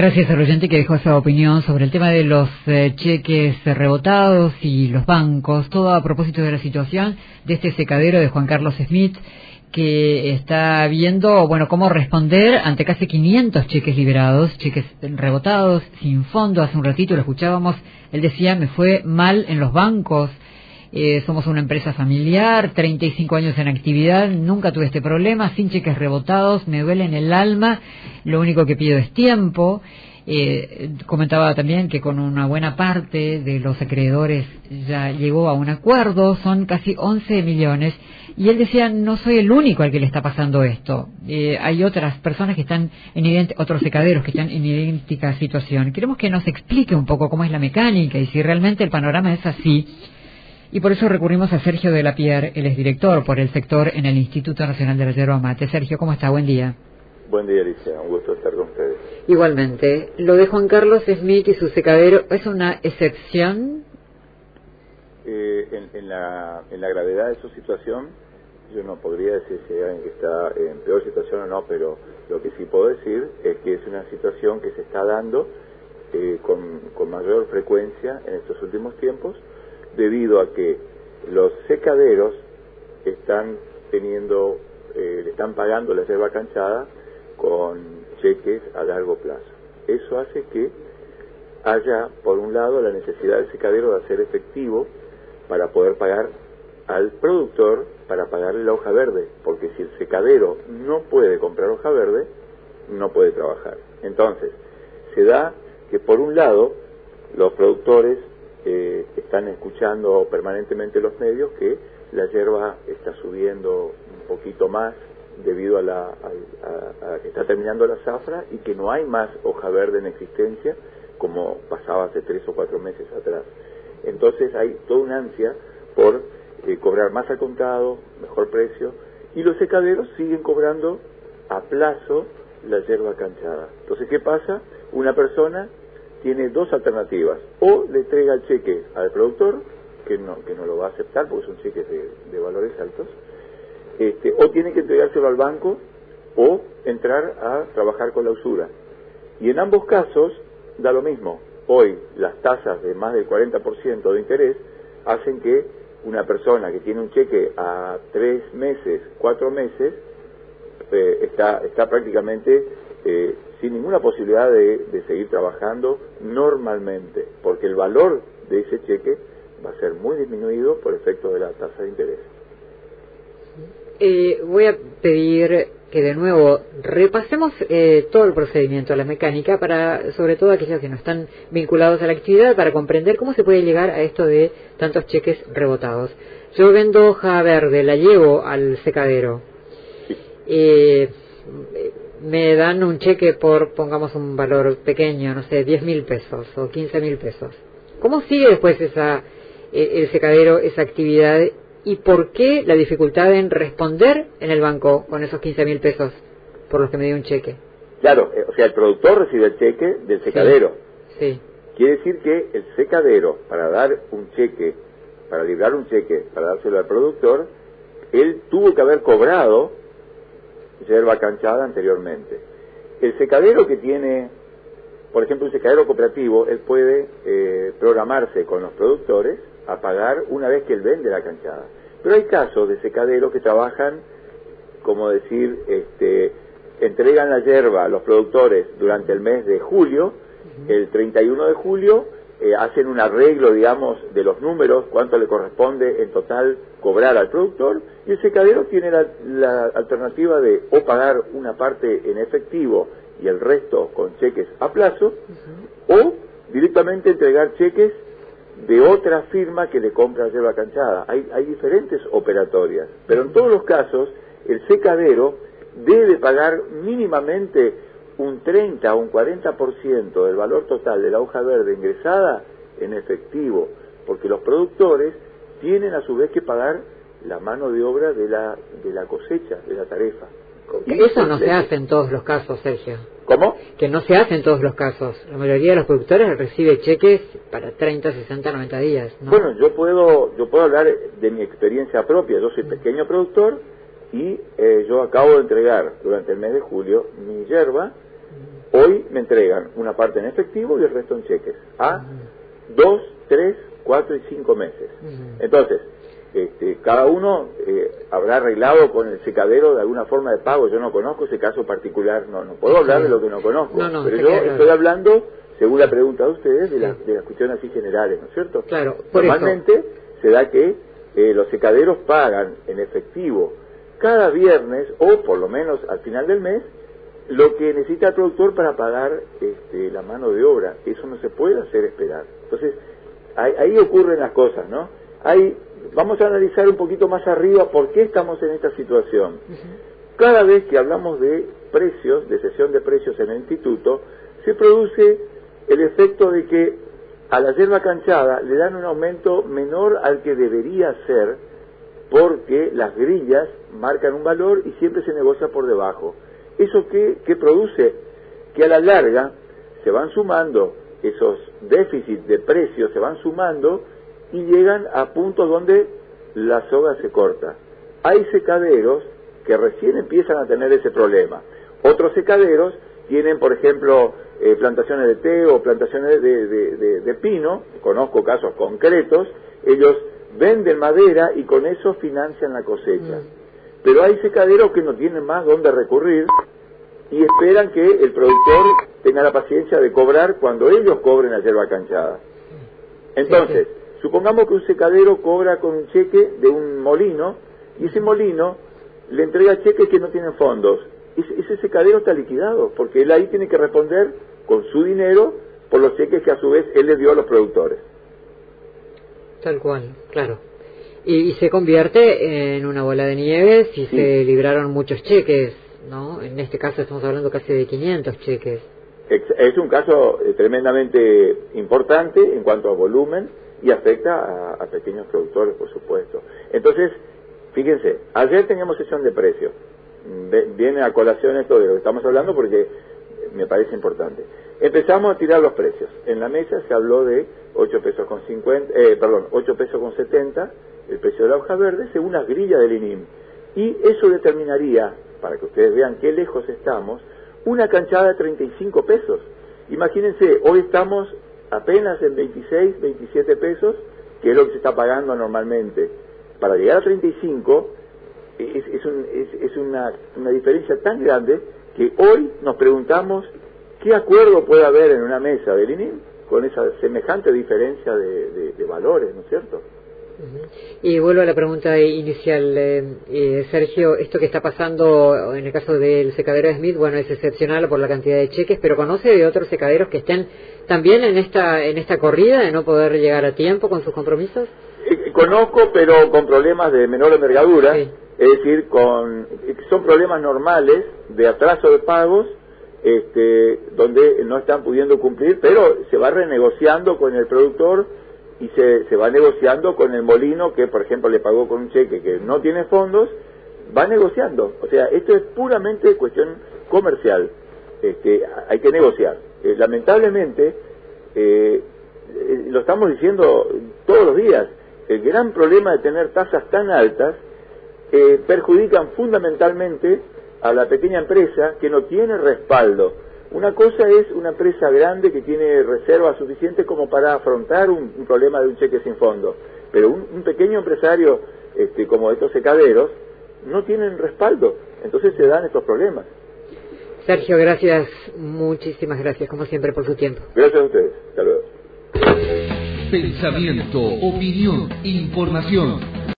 Gracias al oyente que dejó esa opinión sobre el tema de los eh, cheques rebotados y los bancos, todo a propósito de la situación de este secadero de Juan Carlos Smith que está viendo, bueno, cómo responder ante casi 500 cheques liberados, cheques rebotados, sin fondo. Hace un ratito lo escuchábamos, él decía, me fue mal en los bancos, eh, somos una empresa familiar, 35 años en actividad, nunca tuve este problema, sin cheques rebotados, me duele en el alma, lo único que pido es tiempo. Eh, comentaba también que con una buena parte de los acreedores ya llegó a un acuerdo, son casi 11 millones, y él decía, no soy el único al que le está pasando esto. Eh, hay otras personas que están en otros secaderos que están en idéntica situación. Queremos que nos explique un poco cómo es la mecánica y si realmente el panorama es así y por eso recurrimos a Sergio de la Pierre, él es director por el sector en el Instituto Nacional de la Yerba Mate. Sergio, ¿cómo está? Buen día. Buen día, Alicia. Un gusto estar con ustedes. Igualmente. Lo de Juan Carlos Smith y su secadero, ¿es una excepción? Eh, en, la, en la gravedad de su situación, yo no podría decir si hay alguien que está en peor situación o no, pero lo que sí puedo decir es que es una situación que se está dando eh, con, con mayor frecuencia en estos últimos tiempos debido a que los secaderos están teniendo, eh, le están pagando la yerba canchada con cheques a largo plazo. Eso hace que haya, por un lado, la necesidad del secadero de hacer efectivo para poder pagar al productor para pagarle la hoja verde, porque si el secadero no puede comprar hoja verde, no puede trabajar. Entonces, se da que por un lado los productores eh, están escuchando permanentemente los medios que la hierba está subiendo un poquito más debido a, la, que está terminando la zafra y que no hay más hoja verde en existencia como pasaba hace tres o cuatro meses atrás. Entonces hay toda una ansia por eh, cobrar más al contado, mejor precio, y los secaderos siguen cobrando a plazo la hierba canchada. Entonces, ¿qué pasa? Una persona tiene dos alternativas. O le entrega el cheque al productor, que no, que no lo va a aceptar porque son cheques de, valores altos, este, o tiene que entregárselo al banco o entrar a trabajar con la usura. Y en ambos casos da lo mismo. Hoy las tasas de más del 40% de interés hacen que una persona que tiene un cheque a tres meses, cuatro meses, eh, está, está prácticamente eh, sin ninguna posibilidad de, seguir trabajando normalmente, porque el valor de ese cheque va a ser muy disminuido por efecto de la tasa de interés. Eh, voy a pedir que de nuevo repasemos eh, todo el procedimiento, la mecánica, para sobre todo aquellos que no están vinculados a la actividad, para comprender cómo se puede llegar a esto de tantos cheques rebotados. Yo vendo hoja verde, la llevo al secadero. Eh, me dan un cheque por, pongamos un valor pequeño, no sé, 10 mil pesos o 15 mil pesos. ¿Cómo sigue después esa, el secadero, esa actividad? ¿Y por qué la dificultad en responder en el banco con esos 15 mil pesos por los que me dio un cheque? Claro, eh, o sea, el productor recibe el cheque del secadero. Sí. Quiere decir que el secadero, para dar un cheque, para librar un cheque, para dárselo al productor, él tuvo que haber cobrado yerba canchada anteriormente. El secadero que tiene, por ejemplo, un secadero cooperativo, él puede eh, programarse con los productores a pagar una vez que él vende la canchada. Pero hay casos de secaderos que trabajan, como decir, este, entregan la yerba a los productores durante el mes de julio, el 31 de julio eh, hacen un arreglo, digamos, de los números, cuánto le corresponde en total cobrar al productor, y el secadero tiene la, alternativa de o pagar una parte en efectivo y el resto con cheques a plazo, o directamente entregar cheques de otra firma que le compra yerba canchada. Hay, hay diferentes operatorias, pero en todos los casos el secadero debe pagar mínimamente un 30 o un 40% del valor total de la hoja verde ingresada en efectivo, porque los productores tienen a su vez que pagar la mano de obra de la, de la cosecha, de la tarefa. Y eso no se hace en todos los casos, Sergio. ¿Cómo? Que no se hace en todos los casos. La mayoría de los productores recibe cheques para 30, 60, 90 días. Bueno, yo puedo, yo puedo hablar de mi experiencia propia. Yo soy pequeño productor y eh, yo acabo de entregar durante el mes de julio mi hierba Hoy me entregan una parte en efectivo y el resto en cheques. A dos, tres, cuatro y cinco meses. Entonces, este, cada uno eh, habrá arreglado con el secadero de alguna forma de pago. Yo no conozco ese caso particular, no, no puedo hablar de lo que no conozco. pero yo estoy hablando, según la pregunta de ustedes, de, las cuestiones así generales, ¿no es cierto? Claro, Normalmente se da que eh, los secaderos pagan en efectivo cada viernes o por lo menos al final del mes lo que necesita el productor para pagar este, la mano de obra. Eso no se puede hacer esperar. Entonces, ahí, ocurren las cosas, ¿no? Hay, vamos a analizar un poquito más arriba por qué estamos en esta situación. Cada vez que hablamos de precios, de sesión de precios en el instituto, se produce el efecto de que a la hierba canchada le dan un aumento menor al que debería ser porque las grillas marcan un valor y siempre se negocia por debajo. ¿Eso qué, produce? Que a la larga se van sumando esos déficits de precios, se van sumando y llegan a puntos donde la soga se corta. Hay secaderos que recién empiezan a tener ese problema. Otros secaderos tienen, por ejemplo, eh, plantaciones de té o plantaciones de, de, pino, conozco casos concretos, ellos venden madera y con eso financian la cosecha. Mm. Pero hay secaderos que no tienen más dónde recurrir y esperan que el productor tenga la paciencia de cobrar cuando ellos cobren la hierba canchada. Entonces, supongamos que un secadero cobra con un cheque de un molino y ese molino le entrega cheques que no tienen fondos. Ese, ese secadero está liquidado porque él ahí tiene que responder con su dinero por los cheques que a su vez él le dio a los productores. Tal cual, claro y, se convierte en una bola de nieve si se libraron muchos cheques, ¿no? En este caso estamos hablando casi de 500 cheques. Es un caso eh, tremendamente importante en cuanto a volumen y afecta a, pequeños productores, por supuesto. Entonces, fíjense, ayer teníamos sesión de precios. Viene a colación esto de lo que estamos hablando porque me parece importante. Empezamos a tirar los precios. En la mesa se habló de 8 pesos con 50, eh, perdón, 8 pesos con 70 el precio de la hoja verde según las grillas del INIM. Y eso determinaría, para que ustedes vean qué lejos estamos, una canchada de 35 pesos. Imagínense, hoy estamos apenas en 26, 27 pesos, que es lo que se está pagando normalmente. Para llegar a 35 es, es, una, diferencia tan grande que hoy nos preguntamos qué acuerdo puede haber en una mesa del INIM con esa semejante diferencia de valores, ¿no es cierto? Y vuelvo a la pregunta inicial, eh, eh, Sergio, esto que está pasando en el caso del secadero de Smith, bueno, es excepcional por la cantidad de cheques, pero ¿conoce de otros secaderos que estén también en esta, en esta corrida de no poder llegar a tiempo con sus compromisos? Eh, conozco, pero con problemas de menor envergadura, es decir, con, son problemas normales de atraso de pagos, este, donde no están pudiendo cumplir, pero se va renegociando con el productor y se, se va negociando con el molino que, por ejemplo, le pagó con un cheque que no tiene fondos, va negociando. O sea, esto es puramente cuestión comercial. Este, hay que negociar. Eh, lamentablemente, eh, eh, lo estamos diciendo todos los días, el gran problema de tener tasas tan altas perjudican fundamentalmente a la pequeña empresa que no tiene respaldo una cosa es una empresa grande que tiene reservas suficientes como para afrontar un, problema de un cheque sin fondo, pero un, pequeño empresario este, como estos secaderos no tienen respaldo, entonces se dan estos problemas. Sergio, gracias, muchísimas gracias como siempre por su tiempo. Gracias a ustedes, hasta luego. Pensamiento, opinión, información.